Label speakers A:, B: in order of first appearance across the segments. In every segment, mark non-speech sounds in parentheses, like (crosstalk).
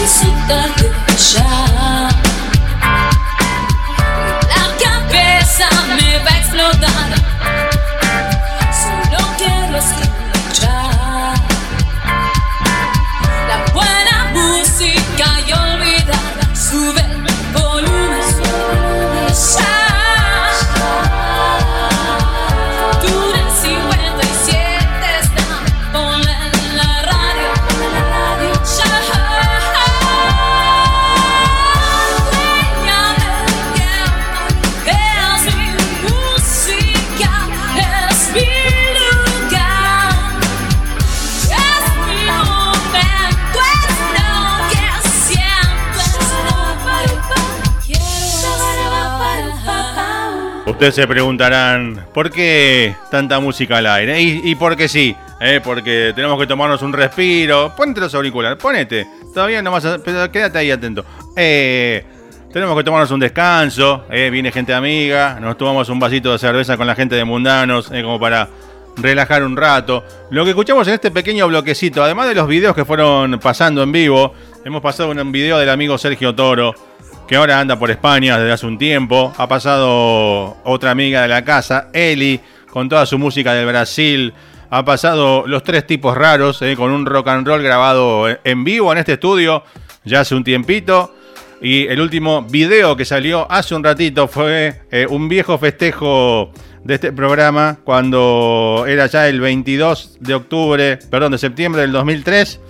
A: Explodar Ustedes se preguntarán, ¿por qué tanta música al aire? Y, y porque sí, ¿eh? porque tenemos que tomarnos un respiro. Ponte los auriculares, ponete. Todavía no vas a... Pero quédate ahí atento. Eh, tenemos que tomarnos un descanso. ¿eh? Viene gente amiga. Nos tomamos un vasito de cerveza con la gente de Mundanos, como para relajar un rato. Lo que escuchamos en este pequeño bloquecito, además de los videos que fueron pasando en vivo, hemos pasado un video del amigo Sergio Toro que ahora anda por España desde hace un tiempo. Ha pasado otra amiga de la casa, Eli, con toda su música del Brasil. Ha pasado los tres tipos raros, eh, con un rock and roll grabado en vivo en este estudio ya hace un tiempito. Y el último video que salió hace un ratito fue eh, un viejo festejo de este programa cuando era ya el 22 de octubre, perdón, de septiembre del 2003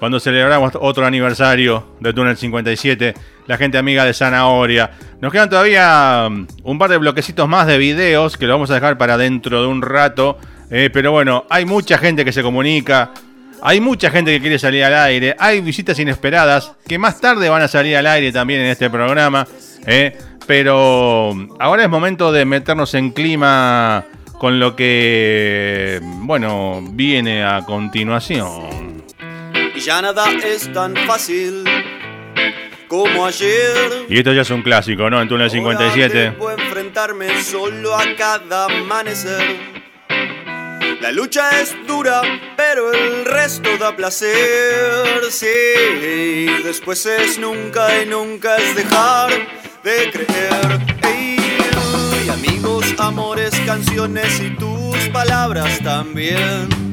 A: cuando celebramos otro aniversario de Túnel 57, la gente amiga de Zanahoria. Nos quedan todavía um, un par de bloquecitos más de videos que lo vamos a dejar para dentro de un rato. Eh, pero bueno, hay mucha gente que se comunica. Hay mucha gente que quiere salir al aire. Hay visitas inesperadas que más tarde van a salir al aire también en este programa. Eh, pero um, ahora es momento de meternos en clima con lo que, bueno, viene a continuación
B: ya nada es tan fácil como ayer.
A: Y esto ya es un clásico, ¿no? En Túnel 57.
B: Puedo enfrentarme solo a cada amanecer. La lucha es dura, pero el resto da placer. Sí, después es nunca y nunca es dejar de creer. y amigos, amores, canciones y tus palabras también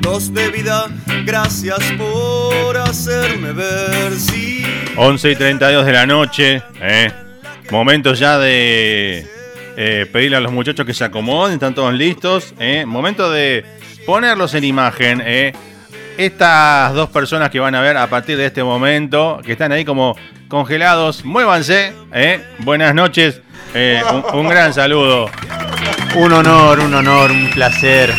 B: frutos de vida. Gracias por hacerme ver. Sí.
A: 11 y 32 de la noche. Eh. Momento ya de eh, pedirle a los muchachos que se acomoden. Están todos listos. Eh. Momento de ponerlos en imagen. Eh. Estas dos personas que van a ver a partir de este momento, que están ahí como congelados, muévanse. Eh. Buenas noches. Eh, un, un gran saludo.
C: Un honor, un honor, un placer.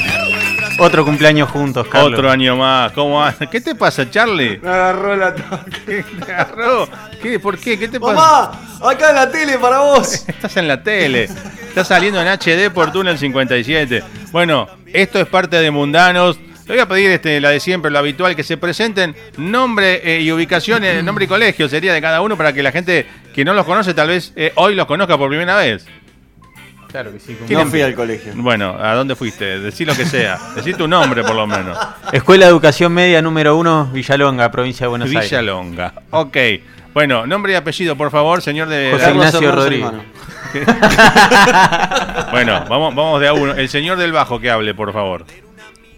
C: Otro cumpleaños juntos, Carlos.
A: Otro año más. ¿Cómo ¿Qué te pasa, Charlie?
D: Me agarró la (laughs) toque.
A: ¿Te agarró? ¿Qué? ¿Por qué? ¿Qué te pasa?
D: Mamá, acá en la tele para vos. (laughs)
A: Estás en la tele. Estás saliendo en HD por Túnel 57. Bueno, esto es parte de Mundanos. Le voy a pedir este, la de siempre, lo habitual, que se presenten nombre eh, y ubicación, eh, nombre y colegio sería de cada uno para que la gente que no los conoce tal vez eh, hoy los conozca por primera vez.
C: Claro que sí.
D: No fui al colegio.
A: Bueno, ¿a dónde fuiste? Decí lo que sea. Decí tu nombre, por lo menos. (laughs)
C: Escuela de Educación Media número 1, Villalonga, provincia de Buenos Aires.
A: Villalonga. Ok. Bueno, nombre y apellido, por favor, señor de...
C: José Ignacio Rodríguez. (laughs) (laughs)
A: bueno, vamos, vamos de a uno. El señor del bajo que hable, por favor.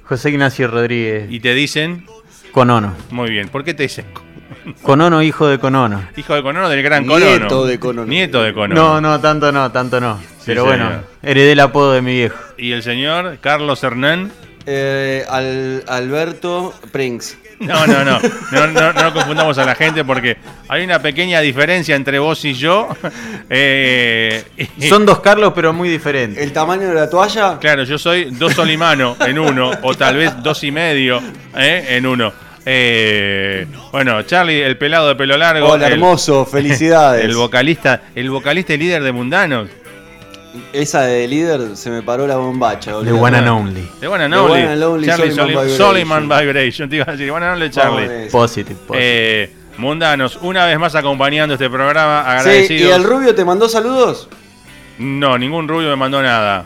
C: José Ignacio Rodríguez.
A: ¿Y te dicen?
C: Conono.
A: Muy bien. ¿Por qué te dicen?
C: Conono, hijo de Conono.
A: Hijo de Conono del gran Conono.
D: Nieto de Conono.
A: Nieto de Conono.
C: No, no, tanto no, tanto no. Pero
A: señor.
C: bueno, heredé el apodo de mi viejo.
A: ¿Y el señor Carlos Hernán?
D: Eh, al, Alberto Prinks.
A: No, no, no. No, no, no confundamos a la gente porque hay una pequeña diferencia entre vos y yo. (laughs) Eh,
C: Son dos Carlos, pero muy diferentes.
D: ¿El tamaño de la toalla?
A: Claro, yo soy dos Solimano en uno, o tal vez dos y medio ¿eh? en uno. Eh, bueno, Charlie, el pelado de pelo largo.
D: Hola,
A: el-
D: hermoso, (laughs) felicidades.
A: El vocalista, el vocalista y líder de Mundanos.
D: Esa de líder se me paró la bombacha.
C: De
D: boludo.
C: One and Only.
A: De One and
D: The
A: Only.
D: One and Only
A: Charlie
D: Soliman
A: Solim-
D: Vibration.
A: Soliman Vibration. Te iba a decir, One and Only Charlie.
C: Positive, positive.
A: Eh, Mundanos, una vez más acompañando este programa.
D: Sí,
A: Agradecidos.
D: ¿y el rubio te mandó saludos?
A: No, ningún rubio me mandó nada.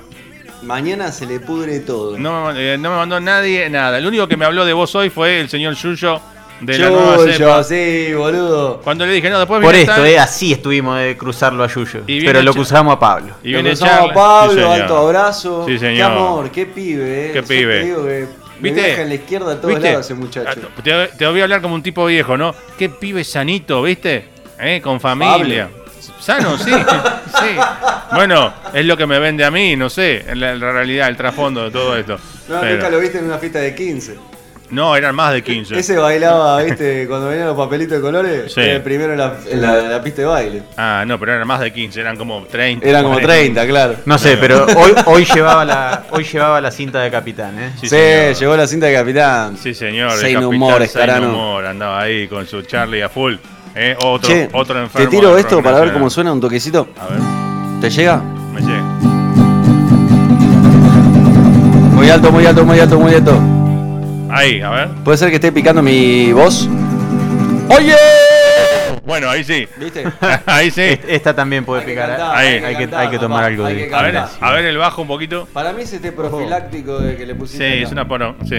D: Mañana se le pudre todo.
A: No, me- eh, no me mandó nadie nada. El único que me habló de vos hoy fue el señor Yuyo de la nueva
D: Yuyo,
A: cepa.
D: sí, boludo.
A: Cuando le dije, no, después
C: Por esto,
A: tal-
C: eh, así estuvimos de cruzarlo a Yuyo. Pero lo cruzamos a Pablo.
A: Y
D: Lo
A: viene
D: cruzamos a Pablo,
A: Sí,
D: alto abrazo.
A: Sí, señor.
D: Qué amor, qué pibe, eh.
A: Qué
D: Yo
A: pibe.
D: te digo que me
A: ¿Viste?
D: viaja en la izquierda a todos
A: ¿Viste?
D: lados ese muchacho.
A: Ah, Te, te voy a hablar como un tipo viejo, ¿no? Qué pibe sanito, ¿viste? ¿Eh? Con familia. Sano, sí, (laughs) sí. Bueno, es lo que me vende a mí, no sé, en la, en la realidad, el trasfondo de todo esto.
D: No,
A: Pero-
D: nunca lo viste en una fiesta de 15.
A: no, eran más de 15.
D: Ese bailaba, viste, cuando venían los papelitos de colores,
A: Sí.
D: era el primero en la, en la- en la pista de baile.
A: Ah, no, pero eran más de 15, eran como 30.
D: Eran como
A: 40.
D: 30, claro.
C: No sé, pero hoy, (laughs) hoy, llevaba la, hoy llevaba la cinta de capitán, ¿eh?
A: Sí,
D: Sí,
A: señor.
D: llegó la cinta de capitán.
A: Sí, señor. el
D: Sein
A: capitán
D: humor,
A: Sein
D: Escarano.
A: humor, andaba ahí con su Charlie a full. ¿Eh? Otro,
D: Che,
A: otro enfermo.
D: te tiro esto para ver cómo suena un toquecito.
A: A ver,
D: ¿Te llega?
A: me llega.
D: Muy alto, muy alto, muy alto, muy alto.
A: Ahí, a ver.
D: ¿Puede ser que esté picando mi voz? ¡Oye!
A: Bueno, ahí sí.
D: ¿Viste? (laughs)
A: ahí sí.
C: Est- Esta también puede
D: Hay
C: picar. ¿eh?
D: cantar,
A: Ahí.
C: hay, que,
D: cantar,
C: hay que tomar
D: papá,
C: algo
D: hay
C: de.
D: que
A: A ver, a ver el bajo un poquito.
D: Para mí es este profiláctico de que le
A: Sí,
D: pusiste.
A: es
D: acá.
A: una porón. Sí.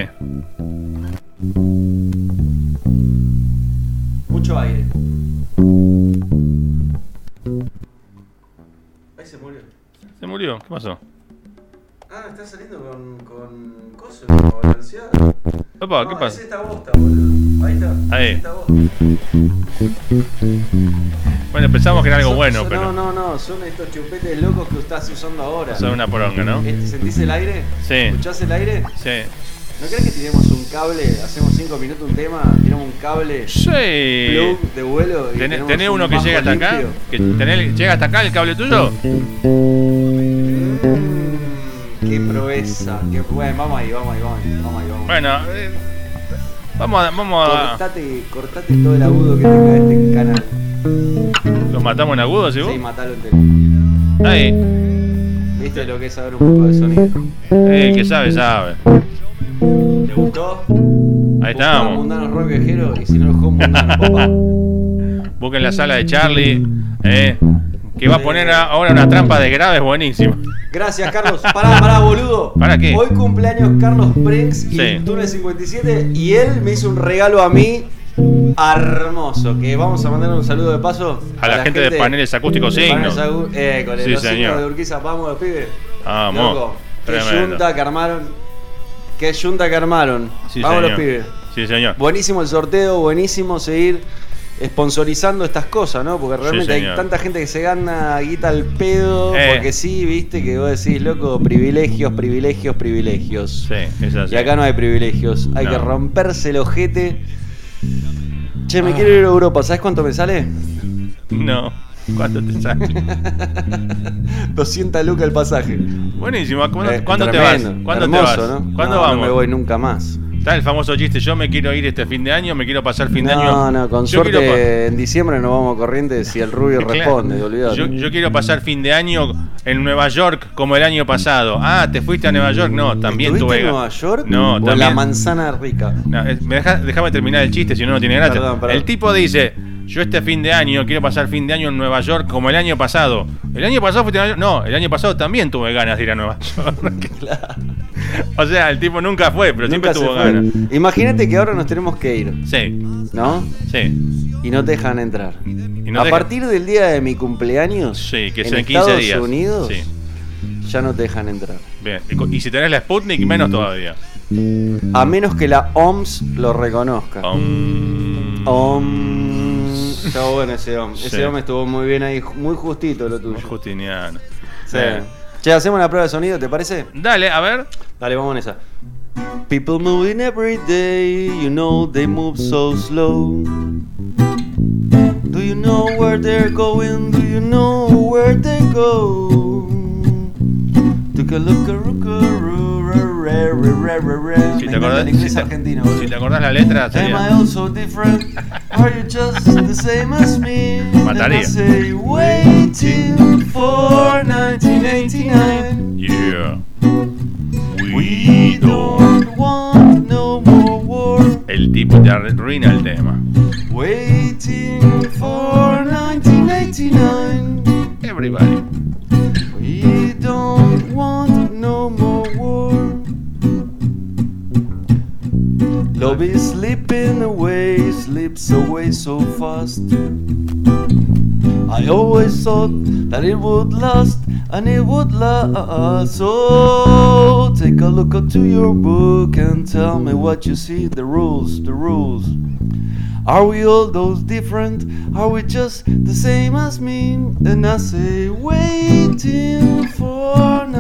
D: Mucho aire. Murió.
A: ¿Qué pasó?
D: Ah, está saliendo con. con. coso, con balanceado.
A: Opa,
D: No,
A: ¿qué
D: Es
A: pasa?
D: esta bosta, boludo. Ahí está.
A: Ahí.
D: Es esta bosta.
A: Bueno, pensamos que era algo
D: Son-
A: bueno,
D: son-
A: pero.
D: No, no, no, son estos chupetes locos que estás usando ahora.
A: Son una poronga, ¿no?
D: Este, ¿Sentís el aire?
A: Sí.
D: ¿Escuchás el aire?
A: Sí.
D: ¿No crees que tiremos un cable, hacemos 5 minutos un tema, tiramos un cable
A: Sí.
D: plug de vuelo y
A: ¿Tenés,
D: un
A: uno que llega hasta acá? ¿Que tenés- ¿Llega hasta acá el cable tuyo?
D: Qué proeza. Qué, bueno, vamos ahí, vamos ahí, vamos ahí, vamos ahí, vamos ahí.
A: Bueno, eh, vamos a. Vamos a
D: Cortate, cortate todo el agudo que tenga este canal.
A: ¿Los matamos en agudo, ¿sí vos?
D: Sí, matalo entero.
A: Ahí.
D: ¿Viste lo que es saber un poco de sonido?
A: Eh, el que sabe, sabe.
D: ¿Te gustó?
A: Ahí estamos.
D: Mundano Rock Viajero y si no, papá. (laughs)
A: Busquen la sala de Charlie. Eh, que va a poner ahora una trampa de graves buenísima.
D: Gracias, Carlos. (laughs) Pará, pará, boludo.
A: ¿Para qué?
D: Hoy cumpleaños Carlos Prinks y
A: Sí.
D: Túnel 57 y él me hizo un regalo a mí hermoso. Que vamos a mandar un saludo de paso
A: A la gente de Paneles Acústicos
D: de
A: Signos.
D: Paneles eh, con el
A: Sí, señor.
D: de Urquiza, vamos los pibes.
A: Vamos.
D: Loco, qué yunta que armaron. Qué yunta que armaron.
A: Sí,
D: vamos
A: señor.
D: los pibes.
A: Sí, señor.
D: Buenísimo el sorteo, buenísimo seguir sponsorizando estas cosas, ¿no? Porque realmente hay tanta gente que se gana guita al pedo,
A: Eh.
D: porque sí, viste, que vos decís, loco, privilegios, privilegios, privilegios.
A: Sí, es así.
D: Y acá no hay privilegios, hay
A: No.
D: que romperse el ojete. Che, me quiero ir a Europa, ¿sabes cuánto me sale?
A: No. ¿Cuánto te sale? (laughs)
D: 200 lucas el pasaje.
A: Buenísimo. ¿Cuándo,
D: Eh,
A: cuándo te vas? ¿Cuándo
D: hermoso,
A: te vas?
D: ¿no?
A: ¿Cuándo
D: No,
A: vamos?
D: No me voy nunca más.
A: Está el famoso chiste, yo me quiero ir este fin de año, me quiero pasar fin de año.
D: No, no, con
A: Yo
D: suerte en diciembre nos vamos a corrientes si el rubio (laughs) responde.
A: Yo, yo quiero pasar fin de año en Nueva York como el año pasado. Ah, ¿te fuiste a Nueva York? No, también
D: ¿Estuviste
A: tuve.
D: en Nueva York?
A: No,
D: o
A: también.
D: la manzana rica.
A: No, es- me deja- déjame terminar el chiste, si no, no tiene gracia.
D: Perdón, perdón.
A: El tipo dice: Yo este fin de año quiero pasar fin de año en Nueva York como el año pasado. ¿El año pasado fuiste a Nueva York? No, el año pasado también tuve ganas de ir a Nueva York. (laughs) O sea, el tipo nunca fue, pero
D: Nunca
A: siempre tuvo ganas.
D: Imagínate que ahora nos tenemos que ir,
A: Sí,
D: ¿no?
A: sí.
D: Y no te dejan entrar.
A: Y no
D: a partir del día de mi cumpleaños,
A: Sí, que
D: en
A: sea en 15
D: Estados
A: días.
D: Unidos,
A: Sí.
D: ya no te dejan entrar.
A: Bien. Y si tenés la Sputnik, menos todavía.
D: A menos que la OMS lo reconozca.
A: Um,
D: OMS. Estuvo bueno ese OMS.
A: Sí.
D: Ese OMS estuvo muy bien ahí, muy justito lo tuyo.
A: Justiniano.
D: Sí.
A: Bien.
D: Che, hacemos una prueba de sonido, ¿te parece?
A: Dale, a ver.
D: Dale, vamos en esa. People moving every day, you know they move so slow. Do you know where they're going? Do you know where they go? Took a look, a ra- ra- ra- ra- ra.
A: Si
D: Me
A: te, acordás,
D: el inglés
A: si, te,
D: argentino,
A: si te acordás la letra,
D: Am I
A: sería.
D: also different? Are you just the same as me?
A: Mataría.
D: I say, waiting for 1989.
A: Yeah.
D: We don't want no more war.
A: El tipo te arruina el tema.
D: Waiting for 1989.
A: Everybody.
D: We don't want no more war. Love is slipping away, slips away so fast. I always thought that it would last and it would last. So take a look into your book and tell me what you see. The rules, the rules. Are we all those different? Are we just the same as me? And I say, waiting for 1989.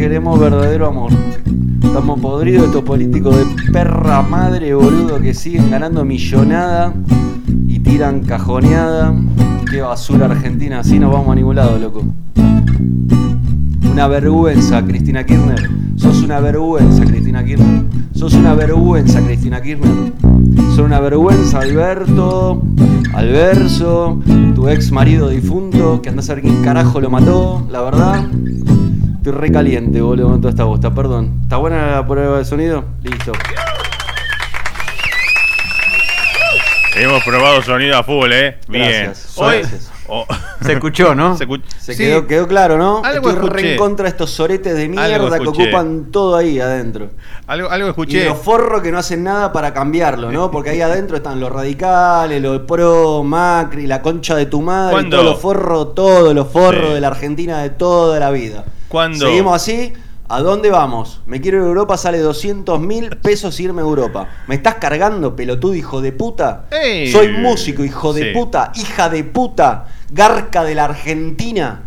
D: Queremos verdadero amor. Estamos podridos de estos políticos de perra madre, boludo, que siguen ganando millonada y tiran cajoneada. Qué basura Argentina, así no vamos a ningún lado, loco. Una vergüenza, Cristina Kirchner. Sos una vergüenza, Cristina Kirchner. Sos una vergüenza, Cristina Kirchner. Sos una vergüenza, Alberto, Alverso, tu ex marido difunto, que andás a ver quién carajo lo mató, la verdad. Estoy re caliente, boludo, con toda esta bosta, perdón. ¿Está buena la prueba de sonido? Listo.
A: Hemos probado sonido a full, ¿eh? Bien.
D: Gracias,
A: Hoy.
D: gracias.
A: oh,
C: Se escuchó, ¿no?
A: se escu-
D: Se
A: Sí,
D: quedó, quedó claro, ¿no?
A: Algo
D: Estoy re
A: escuché.
D: en contra de estos soretes de mierda que
A: escuché.
D: ocupan todo ahí adentro.
A: Algo, algo
D: Y
A: escuché.
D: los forros que no hacen nada para cambiarlo, ¿no? Porque ahí adentro están los radicales, los pro, Macri, la concha de tu madre, todos los forros, todos los forros
A: Sí.
D: de la Argentina de toda la vida.
A: ¿Cuándo?
D: Seguimos así. ¿A dónde vamos? Me quiero ir a Europa, sale 200 mil pesos irme a Europa. ¿Me estás cargando, pelotudo, hijo de puta?
A: Ey.
D: Soy músico, hijo de
A: Sí.
D: puta, hija de puta, garca de la Argentina.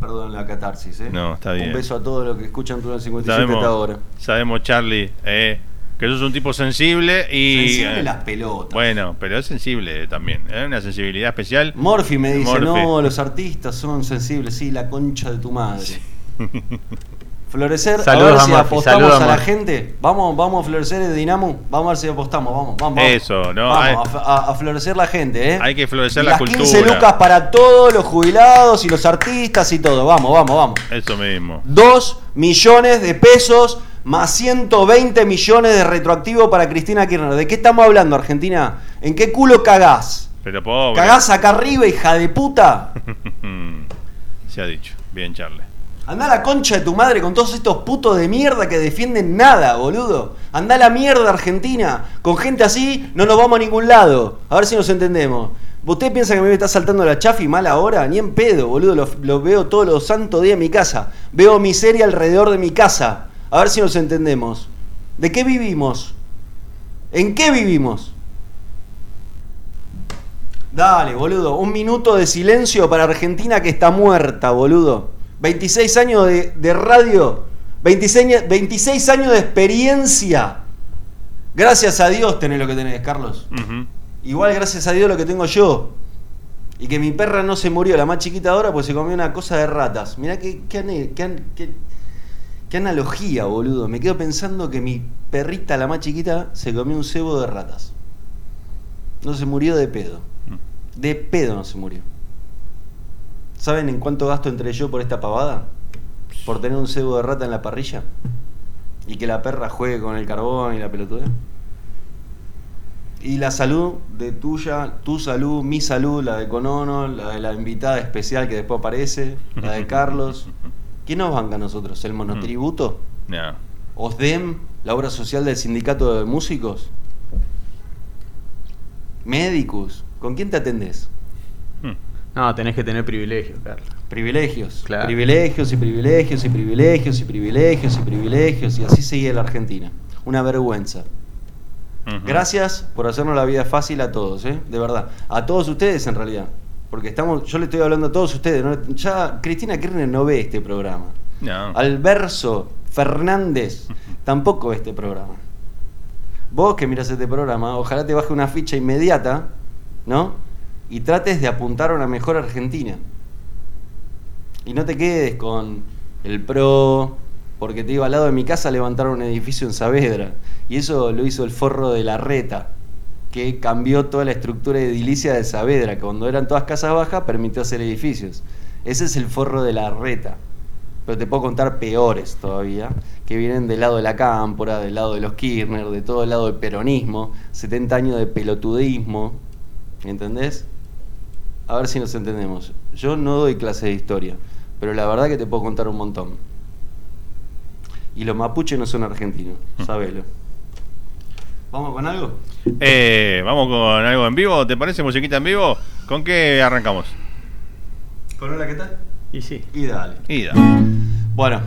D: Perdón la catarsis, ¿eh?
A: No, está bien.
D: Un beso a todos los que escuchan Túnel 57 hasta
A: Sabemos,
D: ahora.
A: sabemos, Charlie, eh, que sos un tipo sensible y.
D: Sensible
A: eh,
D: las pelotas.
A: Bueno, pero es sensible también. Es una sensibilidad especial.
D: Morphy me dice,
A: Morphy.
D: no, los artistas son sensibles, sí, la concha de tu madre. (laughs) Florecer,
C: Saludos
D: a ver
C: a
D: si
C: Morphy,
D: apostamos
C: a
D: a la gente. Vamos, vamos a florecer el Dinamo. Vamos a ver si apostamos, vamos, vamos. vamos.
A: Eso, ¿no?
D: Vamos
A: Hay-
D: a, a- a florecer la gente, ¿eh?
A: Hay que florecer
D: Y
A: la
D: las
A: cultura.
D: 15 lucas para todos los jubilados y los artistas y todo. Vamos, vamos, vamos.
A: Eso mismo.
D: 2 millones de pesos más 120 millones de retroactivo para Cristina Kirchner. ¿De qué estamos hablando, Argentina? ¿En qué culo cagás?
A: Pero pobre.
D: ¿Cagás acá arriba, hija de puta? (laughs)
A: Se ha dicho. Bien, Charlie.
D: Andá a la concha de tu madre con todos estos putos de mierda que defienden nada, boludo. Andá a la mierda, Argentina. Con gente así no nos vamos a ningún lado. A ver si nos entendemos. ¿Usted piensa que me está saltando la chafi mal ahora? Ni en pedo, boludo. Lo veo todos los santos días en mi casa. Veo miseria alrededor de mi casa. A ver si nos entendemos. ¿De qué vivimos? ¿En qué vivimos? Dale, boludo. Un minuto de silencio para Argentina que está muerta, boludo. 26 años de, de radio. 26, años- 26 años de experiencia. Gracias a Dios tenés lo que tenés, Carlos. Igual gracias a Dios lo que tengo yo. Y que mi perra no se murió, la más chiquita ahora, pues se comió una cosa de ratas. Mirá qué, qué, analogía, boludo. Me quedo pensando que mi perrita, la más chiquita, se comió un cebo de ratas. No se murió de pedo. De pedo no se murió. ¿Saben en cuánto gasto entre yo por esta pavada? Por tener un cebo de rata en la parrilla. Y que la perra juegue con el carbón y la pelotudez. Y la salud de tuya, tu salud, mi salud, la de Conono, la de la invitada especial que después aparece, la de Carlos. (laughs) ¿Quién nos banca a nosotros? ¿El monotributo?
A: No.
D: ¿OSDEM? ¿La obra social del sindicato de músicos? ¿Médicos? ¿Con quién te atendés?
C: No, tenés que tener privilegios, Carlos.
D: Privilegios.
C: Claro.
D: Privilegios y privilegios y privilegios y privilegios y privilegios. Y así sigue la Argentina. Una vergüenza. Gracias por hacernos la vida fácil a todos, ¿eh? De verdad. A todos ustedes en realidad. Porque estamos, yo le estoy hablando a todos ustedes. ¿no? Ya Cristina Kirchner no ve este programa.
A: No.
D: Alverso Fernández (laughs) tampoco ve este programa. Vos que miras este programa, ojalá te baje una ficha inmediata, ¿no? Y trates de apuntar a una mejor Argentina. Y no te quedes con el PRO, porque te digo, al lado de mi casa levantaron un edificio en Saavedra. Y eso lo hizo el forro de la reta, que cambió toda la estructura edilicia de Saavedra, que cuando eran todas casas bajas permitió hacer edificios. Ese es el forro de la reta. Pero te puedo contar peores todavía, que vienen del lado de la cámpora, del lado de los Kirchner, de todo el lado del peronismo, 70 años de pelotudismo, ¿entendés? A ver si nos entendemos. Yo no doy clase de historia, pero la verdad que te puedo contar un montón. Y los mapuches no son argentinos, sabelo. ¿Vamos con algo?
A: Eh, Vamos con algo en vivo. ¿Te parece musiquita en vivo? ¿Con qué arrancamos?
D: ¿Con hola qué tal?
C: Y sí.
D: Y dale.
A: Ida.
D: Bueno.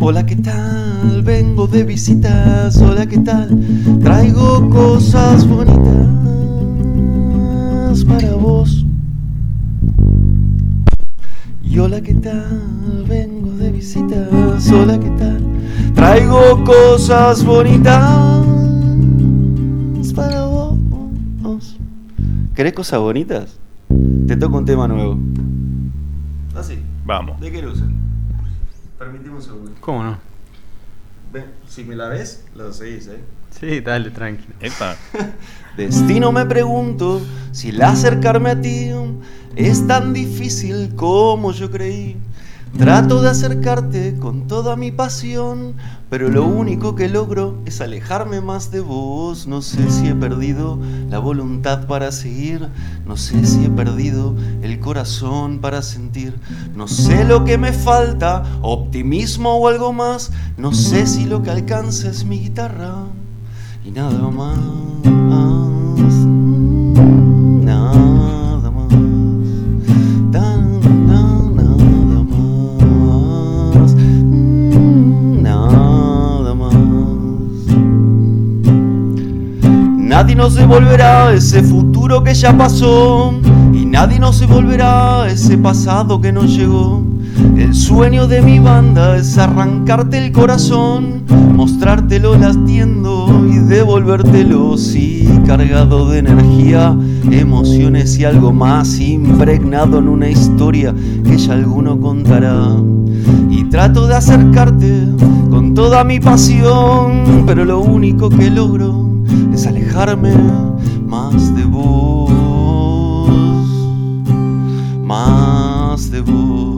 D: Hola, ¿qué tal? Vengo de visitas. Hola, ¿qué tal? Traigo cosas bonitas para vos. Y hola, ¿qué tal? Vengo de visitas. Hola, ¿qué tal? Traigo cosas bonitas para vos. ¿Querés cosas bonitas? Te toco un tema nuevo. Así.
A: Vamos.
D: ¿De qué usan? Permitime un segundo.
C: ¿Cómo no?
D: Ven, si me la ves, lo seguís, ¿eh?
C: Sí, dale, tranquilo.
A: Epa. (laughs)
D: Destino me pregunto si el acercarme a ti es tan difícil como yo creí. Trato de acercarte con toda mi pasión, pero lo único que logro es alejarme más de vos. No sé si he perdido la voluntad para seguir, no sé si he perdido el corazón para sentir, no sé lo que me falta, optimismo o algo más, no sé si lo que alcanza es mi guitarra y nada más. Nada más. Tan- na- Nada más. Nada más. Nadie nos devolverá ese futuro que ya pasó y nadie nos devolverá ese pasado que nos llegó. El sueño de mi banda es arrancarte el corazón, mostrártelo latiendo y devolvértelo, sí, cargado de energía, emociones y algo más, impregnado en una historia que ya alguno contará. Y trato de acercarte con toda mi pasión, pero lo único que logro es alejarme más de vos, más de vos,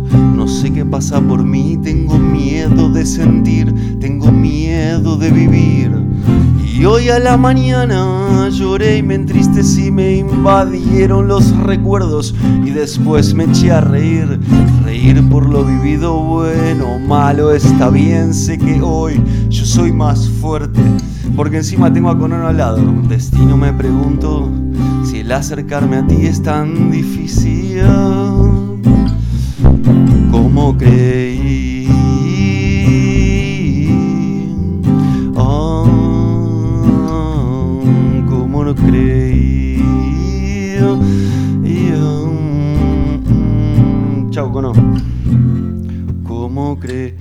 D: no sé qué pasa por mí. Tengo miedo de sentir, tengo miedo de vivir. Y hoy a la mañana lloré y me entristecí, me invadieron los recuerdos y después me eché a reír. Reír por lo vivido, bueno malo, está bien, sé que hoy yo soy más fuerte. Porque encima tengo a Conan al lado. Destino me pregunto si el acercarme a ti es tan difícil como creí. Ah, como no creí. Y, Chau, Cono. Como creí.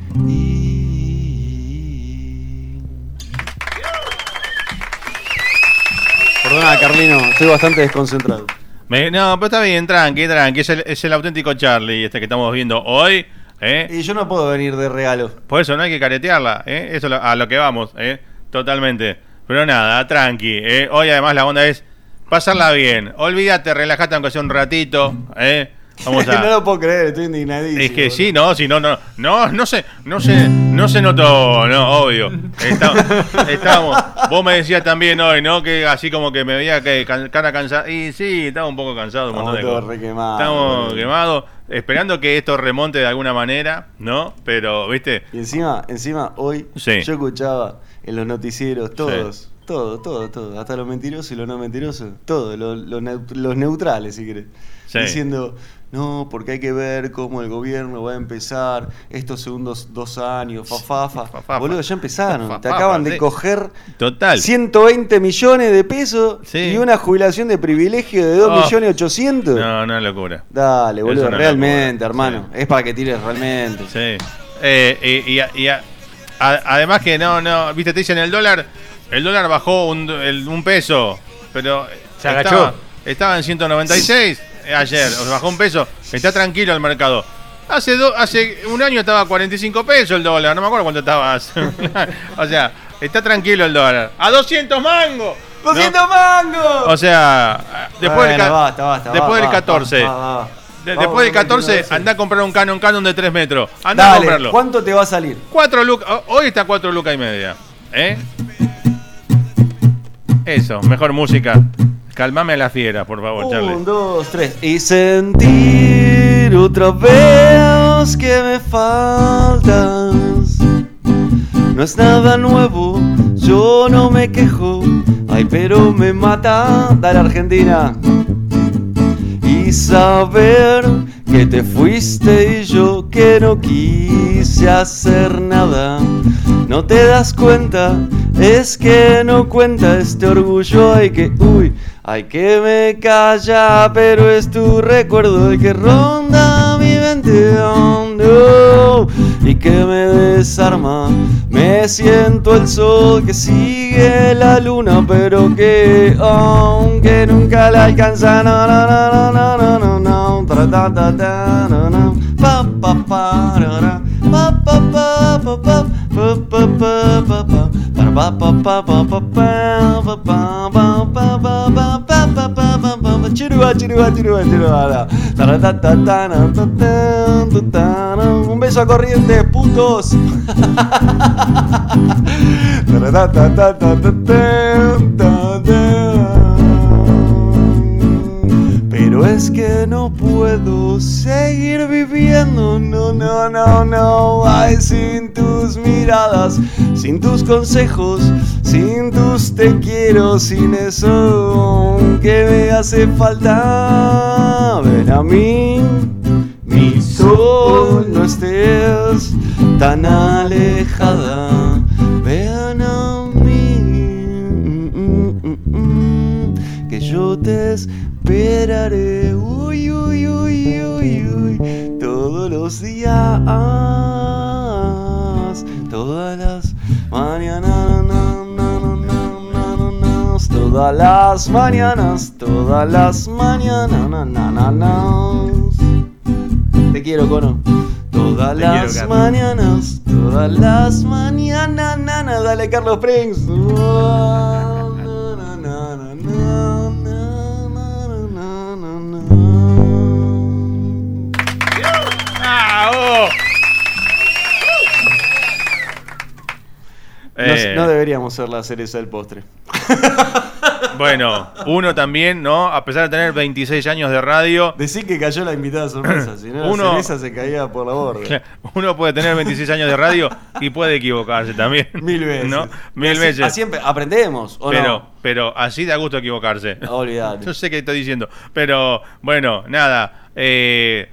D: Perdona, Carlino, estoy bastante desconcentrado.
A: No, pero está bien, tranqui, tranqui. Es el, es el auténtico Charlie este que estamos viendo hoy. ¿Eh?
D: Y yo no puedo venir de regalo.
A: Por eso no hay que caretearla, ¿eh? Eso a lo que vamos, ¿eh? Totalmente. Pero nada, tranqui, ¿eh? Hoy además la onda es pasarla bien. Olvídate, relajate aunque sea un ratito, ¿eh? Vamos (laughs)
D: que no
A: a.
D: lo puedo creer, estoy indignadísimo.
A: Es que sí, no, sí, no, no, no, no se, no se, no se notó, no, obvio. Está- estábamos, vos me decías también hoy, ¿no? Que así como que me veía que cara cansada. Y sí, estaba un poco cansado, un montón de cosas.
D: re quemados,
A: Estamos quemados, esperando que esto remonte de alguna manera, ¿no? Pero, ¿viste?
D: Y encima, encima hoy
A: Sí.
D: yo escuchaba en los noticieros todos, todo, todo, todo, hasta los mentirosos y los no mentirosos, todo, los neutrales si querés,
A: Sí.
D: diciendo, no, porque hay que ver cómo el gobierno va a empezar estos segundos dos años, fa, fa, fa.
A: Fa,
D: Boludo, ya empezaron, te acaban de
A: sí.
D: coger
A: Total.
D: 120 millones de pesos
A: Sí.
D: y una jubilación de privilegio de 2
A: Oh.
D: millones 800.
A: No, no es locura.
D: Dale, boludo, realmente, hermano,
A: sí.
D: es para que tires realmente.
A: Sí. Eh, y, y- y- a- a- además que no, no, viste, te dicen el dólar, el dólar bajó un, el- un peso, pero
C: Se
A: estaba,
C: agachó.
A: estaba en 196 ayer, o sea, bajó un peso, está tranquilo el mercado. Hace, do- hace un año estaba a 45 pesos el dólar, no me acuerdo cuánto estaba. hace- (laughs) o sea, está tranquilo el dólar. ¡A 200 mangos! ¿no?
D: ¡200 mangos!
A: O sea, después del,
D: Bueno,
A: ca-
D: basta, basta,
A: después
D: va,
A: del
D: va,
A: 14.
D: va, va, va.
A: de-
D: Vamos,
A: después del
D: vamos,
A: 14,
D: vamos,
A: anda a comprar un Canon Canon de 3 metros. Anda a comprarlo.
D: ¿cuánto te va a salir?
A: 4 lucas. Hoy está 4 lucas y media. ¿Eh? Eso, mejor música. Calmame a la fiera, por favor, Charlie.
D: Un, dos, tres. Y sentir otra vez que me faltas. No es nada nuevo, yo no me quejo. Ay, pero me mata. Dale, Argentina. Y saber que te fuiste y yo que no quise hacer nada. No te das cuenta, es que no cuenta este orgullo. Hay que, uy, hay que me calla, pero es tu recuerdo el que ronda mi mente. y que me desarma. Me siento el sol que sigue la luna, pero que aunque nunca la alcanza. No, no, no. Pa, pa, pa, un beso a corrientes, putos. Pero es que no puedo seguir viviendo. No, no, no, no. Ay, sin tus miradas sin tus consejos, sin tus te quiero, sin eso que me hace falta. Ven a mí, mi sol, no estés tan alejada. Ven a mí, que yo te esperaré. Uy, uy, uy, uy, uy, todos los días, todas las mañanas, na, na, na, na, na, na, todas las mañanas, todas las mañanas, na, na, na, na. Te quiero, Cono. Todas
C: Te
D: las mañanas, todas las mañanas, dale Carlos Prince.
A: Eh,
D: no deberíamos ser la cereza del postre. (laughs)
A: Bueno, uno también, ¿no? A pesar de tener 26 años de radio,
D: Decí que cayó la invitada sorpresa, si no
A: Uno-
D: la cereza se caía por la borda.
A: uno puede tener 26 años de radio y puede equivocarse también. (laughs)
D: Mil veces.
A: ¿No? Mil
D: Así-
A: veces.
D: Así aprendemos, ¿o
A: pero,
D: no?
A: pero así da gusto equivocarse.
D: Olvídate.
A: Yo (laughs) sé que estoy diciendo. Pero bueno, nada. eh,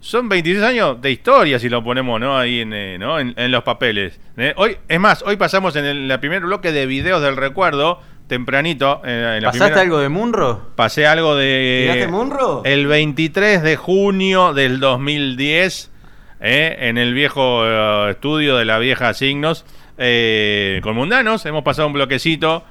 A: son 26 años de historia si lo ponemos ¿no? ahí en, eh, ¿no? en, en los papeles. ¿eh? Hoy, es más, hoy pasamos en el primer bloque de videos del recuerdo, tempranito. eh, en la
C: ¿Pasaste
A: primera-
C: algo de Munro?
A: Pasé algo de...
D: ¿Tiraste Munro?
A: El 23 de junio del 2010, eh, en el viejo estudio de la vieja Signos, con Mundanos, hemos pasado un bloquecito.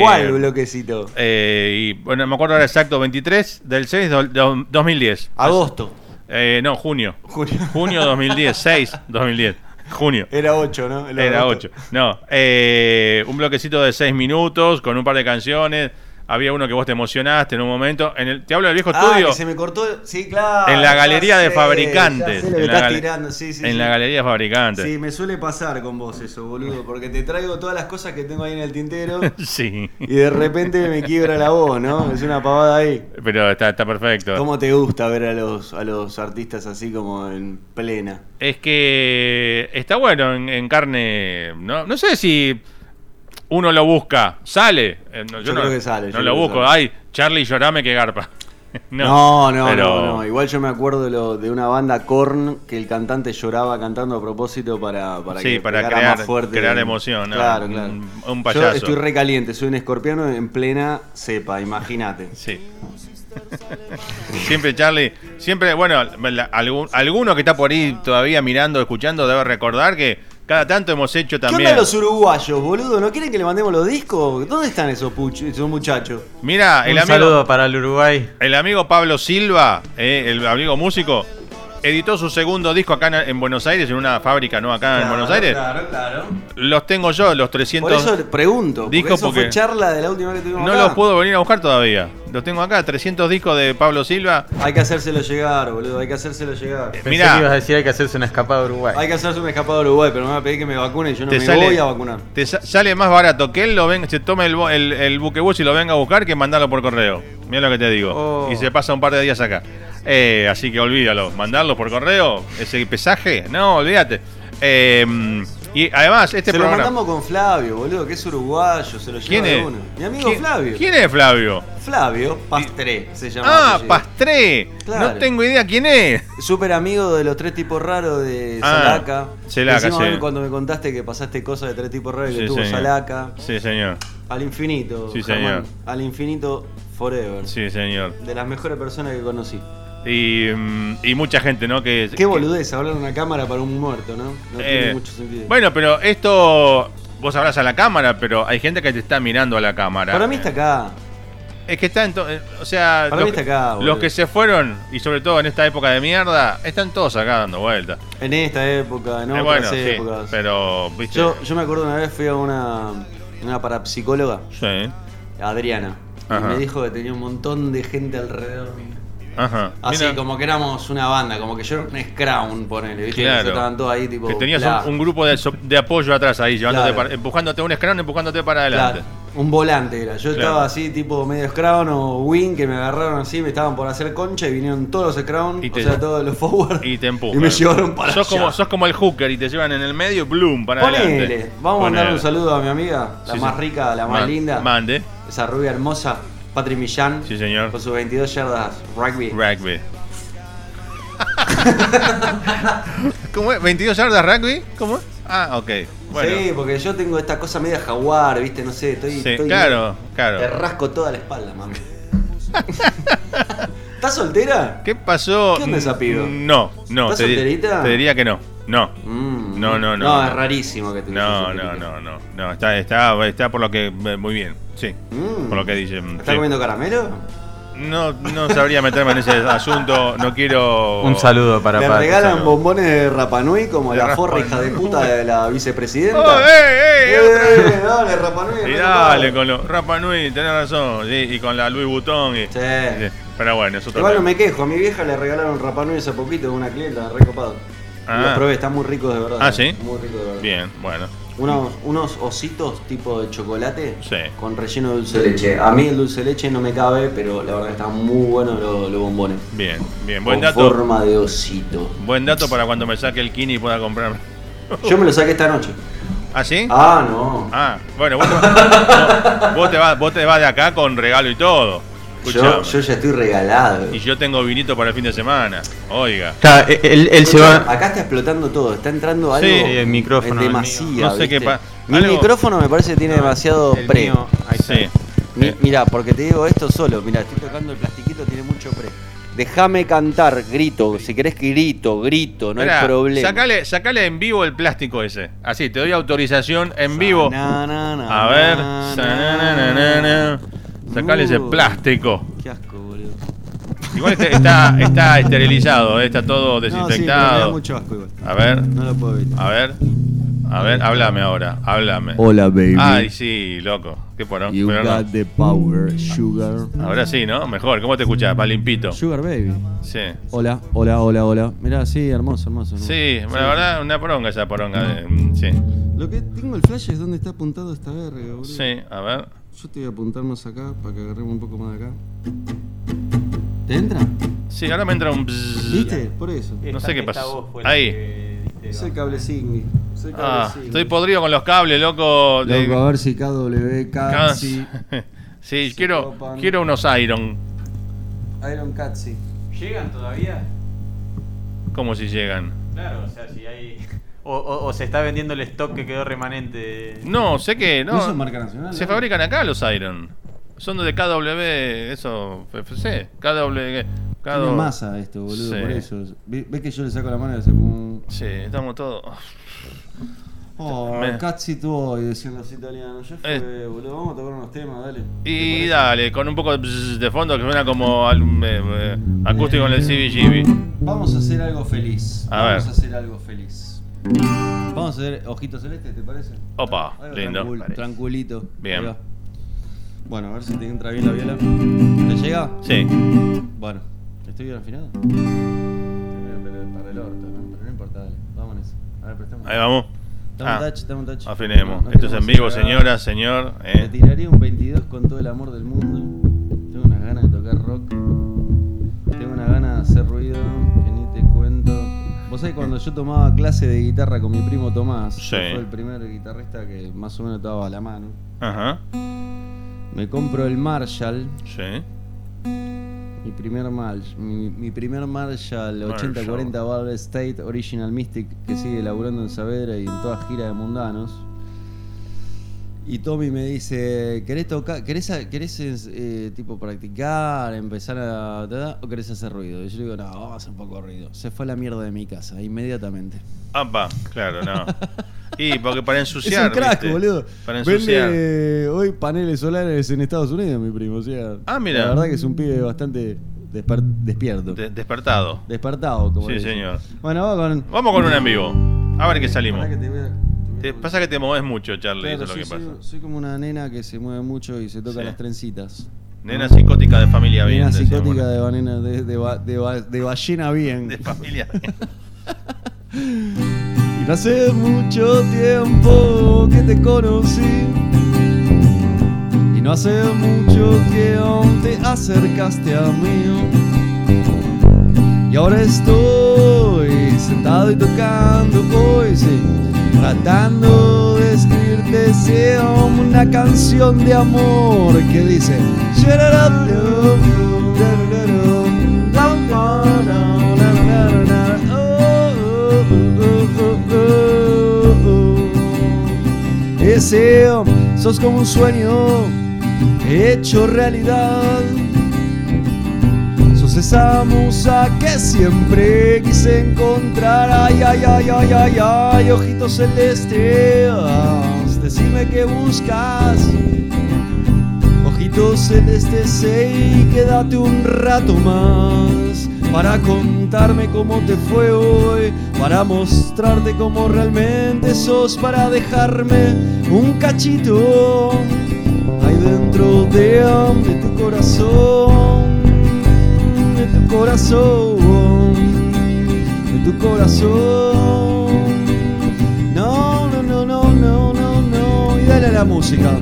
D: ¿Cuál bloquecito?
A: y bueno, me acuerdo ahora exacto, 23 del 6 de do- 2010.
D: Agosto.
A: Eh, no, junio.
D: Junio. (laughs)
A: Junio 2010, 6 2010. Junio.
D: Era 8, ¿no? El
A: Era
D: agosto.
A: 8. No, eh, un bloquecito de 6 minutos con un par de canciones. Había uno que vos te emocionaste en un momento. En el, te hablo del viejo
D: Ah,
A: estudio.
D: que se me cortó. Sí, claro.
A: En la galería de fabricantes. En la
D: estás
A: gale-
D: tirando, sí, sí,
A: en
D: sí.
A: la galería de fabricantes.
D: Sí, me suele pasar con vos eso, boludo, porque te traigo todas las cosas que tengo ahí en el tintero (laughs)
A: Sí.
D: y de repente me quiebra la voz, ¿no? Es una pavada ahí.
A: Pero está, está perfecto.
D: ¿Cómo te gusta ver a los, a los artistas así como en plena?
A: Es que está bueno en, en carne. No, no sé si uno lo busca. Sale. Eh, no,
D: Yo creo que sale,
A: No lo busco. Ay, Charlie, llorame que garpa. (laughs)
D: No, no,
A: pero-
D: no, no. Igual yo me acuerdo de, lo- de una banda Korn que el cantante lloraba cantando a propósito para, para
A: Sí,
D: que
A: para crear-
D: más fuerte.
A: crear emoción.
D: Claro, claro.
A: Un- un
D: Yo
A: payaso.
D: estoy recaliente, soy un escorpiano en plena cepa, imagínate. (laughs)
A: Sí. siempre Charlie, siempre, bueno, algún- alguno que está por ahí todavía mirando, escuchando, debe recordar que cada tanto hemos hecho
D: ¿Qué
A: también.
D: onda los uruguayos, boludo? ¿No quieren que le mandemos los discos? ¿Dónde están esos, puch- esos muchachos?
A: Mira, el
C: Un
A: amigo,
C: saludo para el Uruguay.
A: el amigo Pablo Silva, eh, el amigo músico, editó su segundo disco acá en, en Buenos Aires, en una fábrica, ¿no? Acá en Buenos Aires.
D: Claro, claro.
A: Los tengo yo, los 300.
D: Por eso pregunto, porque
A: discos
D: eso
A: porque
D: fue charla de la última que tuvimos
A: no
D: acá.
A: los puedo venir a buscar todavía. Los tengo acá, 300 discos de Pablo Silva.
D: Hay que hacérselo llegar, boludo, hay que hacérselo llegar.
A: Mirá.
C: que ibas a decir hay que hacerse una escapada a Uruguay.
D: Hay que hacerse un escapado a Uruguay, pero me va a pedir que me vacune y yo no
A: te
D: me
A: sale,
D: voy a vacunar.
A: te sa- sale más barato que él lo venga, se tome el, bo- el, el buquebús y lo venga a buscar que mandarlo por correo. Mira lo que te digo.
C: Oh.
A: Y se pasa un par de días acá. Eh, así que olvídalo. Mandarlo por correo, ese pesaje, no, olvídate. Eh, y además, este
D: se lo
A: programa.
D: mandamos con Flavio, boludo, que es uruguayo, se lo lleva
A: ¿Quién
D: de
A: es?
D: uno. Mi amigo
A: ¿Quién-
D: Flavio.
A: ¿Quién es Flavio?
D: Flavio Pastré se llama.
A: Ah. Pastré.
D: Claro.
A: No tengo idea quién es.
D: Súper amigo de los tres tipos raros de
A: Ah,
D: Salaca.
A: Celaca,
D: Encima,
A: sí.
D: cuando me contaste que pasaste cosas de tres tipos raros y que
A: Sí,
D: tuvo
A: señor.
D: Salaca.
A: Sí, señor.
D: Al infinito.
A: Sí,
D: Germán.
A: señor.
D: Al infinito forever.
A: Sí, señor.
D: De las mejores personas que conocí.
A: Y, mm, y mucha gente, ¿no? Que,
D: Qué
A: que-
D: boludez hablar en una cámara para un muerto, ¿no? No
A: Eh,
D: tiene mucho sentido.
A: Bueno, pero esto. Vos hablas a la cámara, pero hay gente que te está mirando a la cámara.
D: para mí está acá.
A: Es que está en. to- eh, O sea.
D: Para
A: los,
D: mí está acá, boludo.
A: los que se fueron, y sobre todo en esta época de mierda, están todos acá dando vueltas.
D: En esta época, en
A: Eh,
D: otras
A: bueno, sí,
D: épocas.
A: pero. ¿viste?
D: Yo, yo me acuerdo una vez fui a una, una parapsicóloga,
A: Sí.
D: Adriana, y me dijo que tenía un montón de gente alrededor mío.
A: Ajá.
D: Así
A: Mira,
D: como que éramos una banda, como que yo era un scrown, ponele, ¿viste?
A: Claro.
D: Estaban todos ahí tipo.
A: que tenías
D: bla,
A: un, grupo de, apoyo atrás ahí, llevándote
D: Claro.
A: para- empujándote un escalón, empujándote para
D: claro,
A: adelante.
D: un volante era. Yo estaba así, tipo medio scrown o wing, que me agarraron así, me estaban por hacer concha y vinieron todos los scrown, o sea, todos los forward.
A: Y te empujan.
D: Y me llevaron para
A: sos
D: allá.
A: como, sos como el hooker y te llevan en el medio, bloom, para
D: Ponele,
A: adelante.
D: vamos a
A: Ponele.
D: un saludo a mi amiga, la
A: Sí,
D: más
A: sí.
D: rica, la más linda.
A: Mande.
D: Esa rubia hermosa, Patri Millán.
A: Sí, señor.
D: Con sus 22 yardas rugby.
A: Rugby. (laughs) ¿Cómo es? ¿22 yardas rugby? ¿Cómo es? Ah, ok. Bueno.
D: Sí, porque yo tengo esta cosa media jaguar, ¿viste? No sé, estoy.
A: Sí,
D: estoy-
A: claro, claro.
D: Te rasco toda la espalda, mami. (laughs) ¿Estás soltera?
A: ¿Qué pasó?
D: ¿Qué onda esa piba?
A: No, no.
D: ¿Estás
A: te,
D: solterita?
A: te diría que no. No.
D: Mm,
A: No, no, no,
D: No, es rarísimo que te
A: No, no, no, no. No, está, está, está por lo que. eh, Muy bien. Sí.
D: Mm.
A: Por lo que dicen.
D: ¿Estás
A: sí.
D: comiendo caramelo?
A: No, no sabría meterme en ese asunto. No quiero.
C: Un saludo para
D: ¿Le
C: Pati.
D: regalan
A: saludo.
D: bombones de Rapanui como
A: De
D: la
A: Rapa
D: forra hija de puta de la vicepresidenta?
A: ¡Oh, ey, ey!
D: ¡Eh, dale, Rapanui!
A: Y dale con los Rapa Nui, tenés razón, sí, y con la Louis Vuitton. Y,
D: Sí.
A: sí, Pero bueno, es otro
D: Igual no me quejo, a mi vieja le regalaron Rapanui hace poquito de una clienta, re copado.
A: Ah.
D: Los probé, están muy ricos de verdad.
A: Ah, ¿sí?
D: Muy ricos de verdad.
A: Bien, bueno.
D: Unos, unos ositos tipo de chocolate
A: Sí.
D: con relleno de dulce de leche. A mí el dulce de leche no me cabe, pero la verdad que están muy buenos los, los bombones.
A: Bien, bien. Buen
D: con
A: dato.
D: forma de osito.
A: Buen dato para cuando me saque el kini y pueda comprarme.
D: Yo me lo saqué esta noche. (laughs)
A: ¿Ah, sí?
D: Ah, no.
A: Ah, bueno, vos te, (laughs) vos- vos te vas, vos te vas de acá con regalo y todo.
D: Yo, yo ya estoy regalado.
A: Y yo tengo vinito para el fin de semana. Oiga.
C: Claro, e- él, él se va.
D: Acá está explotando todo, está entrando algo.
A: Sí,
C: el micrófono,
D: en
C: el
D: demasía,
C: mío.
A: No sé qué
D: ¿viste?
A: pa-
D: Mi
A: algo-
D: micrófono me parece que tiene demasiado
C: el
D: pre.
C: mío, ahí está.
A: Sí.
D: Mi-
A: Eh,
D: Mira, porque te digo esto solo, mira, estoy tocando el plastiquito, tiene mucho pre. Déjame cantar, grito, si querés que grito, grito, no hay problema.
A: Sacale, sacale en vivo el plástico ese. Así, te doy autorización en vivo.
D: Na, na, na,
A: A ver. Sacale ese
D: Uh.
A: plástico.
D: Qué asco, boludo.
A: Igual este- está, está (laughs) esterilizado, eh, está todo
D: No, sí, pero me da
A: desinfectado.
D: mucho asco igual.
A: A ver,
D: No lo puedo evitar.
A: a ver. A ver, háblame ahora, háblame.
D: Hola, baby.
A: Ay, sí, loco. Qué porón.
D: you
A: pero no.
D: got the power, sugar.
A: Ahora sí, ¿no? Mejor. ¿Cómo te escuchas? Más limpito.
D: Sugar baby.
A: Sí.
D: Hola, hola, hola, hola. Mirá, sí, hermoso, hermoso. hermoso.
A: Sí, la verdad, una poronga esa poronga. de- mm, sí.
D: Lo que tengo el flash es dónde está apuntado esta verga, boludo.
A: Sí, a ver.
D: Yo te voy a apuntar más acá para que agarremos un poco más de acá. ¿Te entra?
A: Sí, ahora me entra un. bzzz.
D: ¿Viste? Por eso.
A: No sé qué pasó.
C: la
A: Ahí.
D: Soy
C: ¿no?
D: cable Signi. Soy cable
A: Ah, estoy podrido con los cables, loco. de-
D: Loco, a ver si KW, Catsi, (laughs)
A: Sí, quiero,
D: copan.
A: quiero unos Iron.
D: Iron Catsi.
C: ¿Llegan todavía?
A: ¿Cómo si llegan?
C: Claro, o sea, si hay. O, o- o se está vendiendo el stock que quedó remanente.
A: No, sé que no.
D: ¿No son marca nacional?
A: Se
D: no?
A: fabrican acá los Iron. Son de KW, eso, FC. KW.
D: Tiene
A: KW.
D: masa esto, boludo,
A: Sí.
D: por eso. ¿Ves que yo le saco la mano y hace.
A: Sí, estamos todos.
D: Oh,
A: Me-
D: Catsi tu hoy, decían los italianos. Ya fue,
A: Eh.
D: boludo. Vamos a tocar unos temas, dale. ¿Te
A: Y dale, con un poco de, fondo que suena como al- eh, eh, acústico en el CBGB.
D: Vamos a hacer algo feliz.
A: A
D: Vamos
A: ver.
D: a hacer algo feliz. Vamos a hacer ojitos celestes, ¿te parece?
A: Opa,
D: Algo
A: lindo.
D: tranquil- tranquilito.
A: Bien.
D: Bueno, a ver si te entra bien la viola. ¿Te llega?
A: Sí.
D: Bueno, ¿estoy bien afinado? Para- para el orto, ¿no? Pero no importa, dale. Vamos en eso. A ver, prestamos.
A: Ahí vamos.
D: Dame
A: Ah,
D: un touch, dame un touch.
A: afinemos.
D: No, no
A: Esto es en vivo, señora, señor. Eh.
D: tiraría un 22 con todo el amor del mundo. Tengo unas ganas de tocar sabés cuando yo tomaba clase de guitarra con mi primo Tomás,
A: Sí.
D: que fue el primer guitarrista que más o menos tocaba a la mano.
A: Ajá.
D: Me compro el Marshall,
A: Sí.
D: mi primer Marshall, mi, mi primer Marshall 8040 Ball State Original Mystic que sigue laburando en Saavedra y en toda gira de mundanos. Y Tommy me dice, ¿querés tocar, querés, querés eh, tipo practicar, empezar a... o querés hacer ruido? Y yo le digo, no, vamos a hacer un poco de ruido. Se fue a la mierda de mi casa, inmediatamente.
A: Apa, claro, no. (laughs) Y porque para ensuciar.
D: es un crack,
A: ¿viste?
D: boludo.
A: Para ensuciar.
D: Vende hoy paneles solares en Estados Unidos, mi primo. O sea,
A: Ah, mira.
D: La verdad que es un pibe bastante desper- despierto.
A: De- despertado.
D: Despertado, como
A: Sí, señor.
D: Bueno, vamos con...
A: Vamos con una en vivo. A ver qué salimos.
D: Te
A: pasa que te moves mucho, Charlie,
D: Claro,
A: eso es lo
D: soy,
A: que pasa.
D: soy- como una nena que se mueve mucho y se toca
A: Sí.
D: las trencitas.
A: Nena psicótica de familia bien.
D: Nena psicótica de, banena, de, de, ba- de ba- de ballena bien.
A: De familia bien. (laughs)
D: Y no hace mucho tiempo que te conocí. Y no hace mucho que aún te acercaste a mí. Y ahora estoy sentado y tocando hoy, sí, tratando de escribirte sea una canción de amor que dice. Ese sos como un sueño hecho realidad. Esa musa que siempre quise encontrar. Ay, ay, ay, ay, ay, ay, ojitos celestes. Decime qué buscas. Ojitos celestes, y quédate un rato más. Para contarme cómo te fue hoy, para mostrarte cómo realmente sos, para dejarme un cachito ahí dentro de, de tu corazón corazón, de tu corazón. No, no, no, no, no, no, no. Y dale a la música.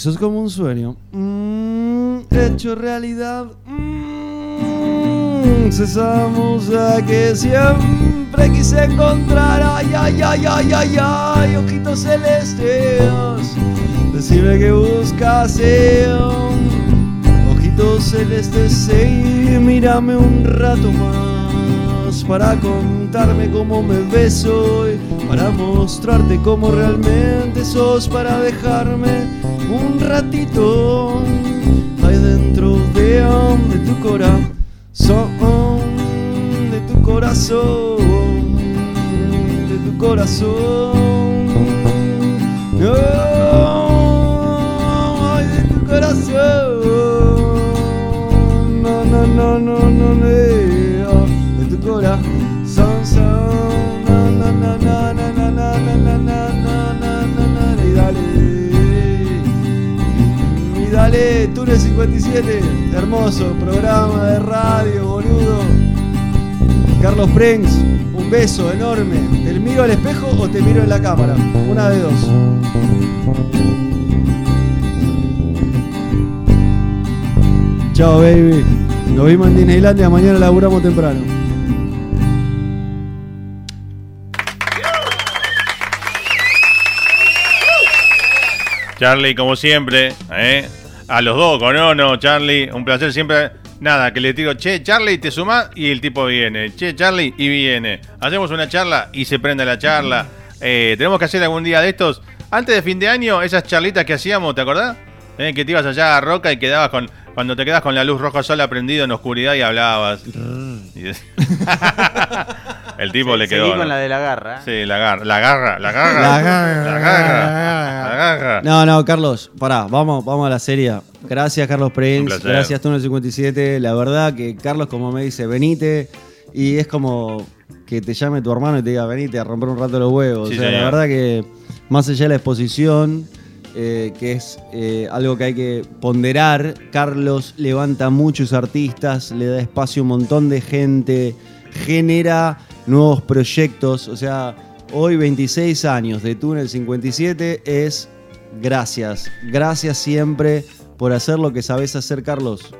D: Y sos como un sueño. mm, hecho realidad. mm, esa musa que siempre quise encontrar. Ay, ay, ay, ay, ay, ay, ojitos celestes. Decime que buscas. eh, Ojitos celestes, y mírame un rato más para contarme cómo me ves hoy, para mostrarte cómo realmente sos, para dejarme un ratito ahí dentro de, de tu corazón, de tu corazón, de tu corazón. No, ay, de tu corazón. No, no, no, no, no, no, de tu corazón. son, na, na, na, dale, Túnel 57, hermoso programa de radio, boludo. Carlos Prenks, un beso enorme. ¿Te miro al espejo o te miro en la cámara? Una de dos. Chao, baby. Nos vimos en Disneylandia. Mañana laburamos temprano.
A: Charlie, como siempre, ¿eh? A los dos, con no, Charlie, un placer siempre. Nada, que le tiro, che, Charlie, te suma y el tipo viene. Che, Charlie, y viene. Hacemos una charla y se prende la charla. Eh, tenemos que hacer algún día de estos. Antes de fin de año, esas charlitas que hacíamos, ¿te acordás? Eh, que te ibas allá a Roca y quedabas con. Cuando te quedas con la luz roja sola prendida en oscuridad y hablabas. Y es- (laughs) el tipo le quedó.
C: Seguí con
A: ¿no?
C: la de la garra.
A: Sí, la garra, la garra, la garra.
D: La garra.
A: La garra. La garra.
D: No, no, Carlos, pará, vamos, vamos a la serie. Gracias, Carlos Prince. Gracias, Túnel 57. La verdad que Carlos, como me dice, venite. Y es como que te llame tu hermano y te diga, venite a romper un rato los huevos.
A: Sí,
D: o sea, la verdad que más allá de la exposición, eh, que es eh, algo que hay que ponderar, Carlos levanta muchos artistas, le da espacio a un montón de gente, genera nuevos proyectos. O sea, hoy 26 años de Túnel 57 es gracias. Gracias siempre por hacer lo que sabes hacer, Carlos.